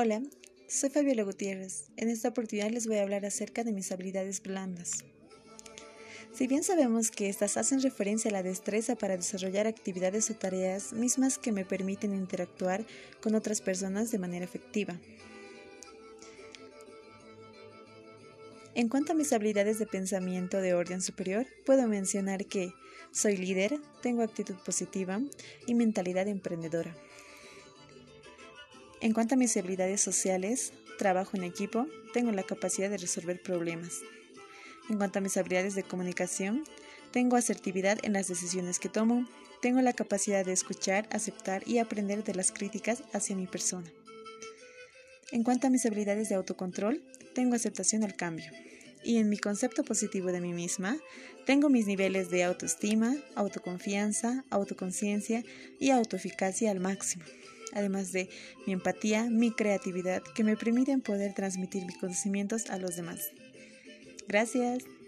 Hola, soy Fabiola Gutiérrez. En esta oportunidad les voy a hablar acerca de mis habilidades blandas. Si bien sabemos que estas hacen referencia a la destreza para desarrollar actividades o tareas mismas que me permiten interactuar con otras personas de manera efectiva. En cuanto a mis habilidades de pensamiento de orden superior, puedo mencionar que soy líder, tengo actitud positiva y mentalidad emprendedora. En cuanto a mis habilidades sociales, trabajo en equipo, tengo la capacidad de resolver problemas. En cuanto a mis habilidades de comunicación, tengo asertividad en las decisiones que tomo, tengo la capacidad de escuchar, aceptar y aprender de las críticas hacia mi persona. En cuanto a mis habilidades de autocontrol, tengo aceptación al cambio. Y en mi concepto positivo de mí misma, tengo mis niveles de autoestima, autoconfianza, autoconciencia y autoeficacia al máximo además de mi empatía, mi creatividad, que me permiten poder transmitir mis conocimientos a los demás. Gracias.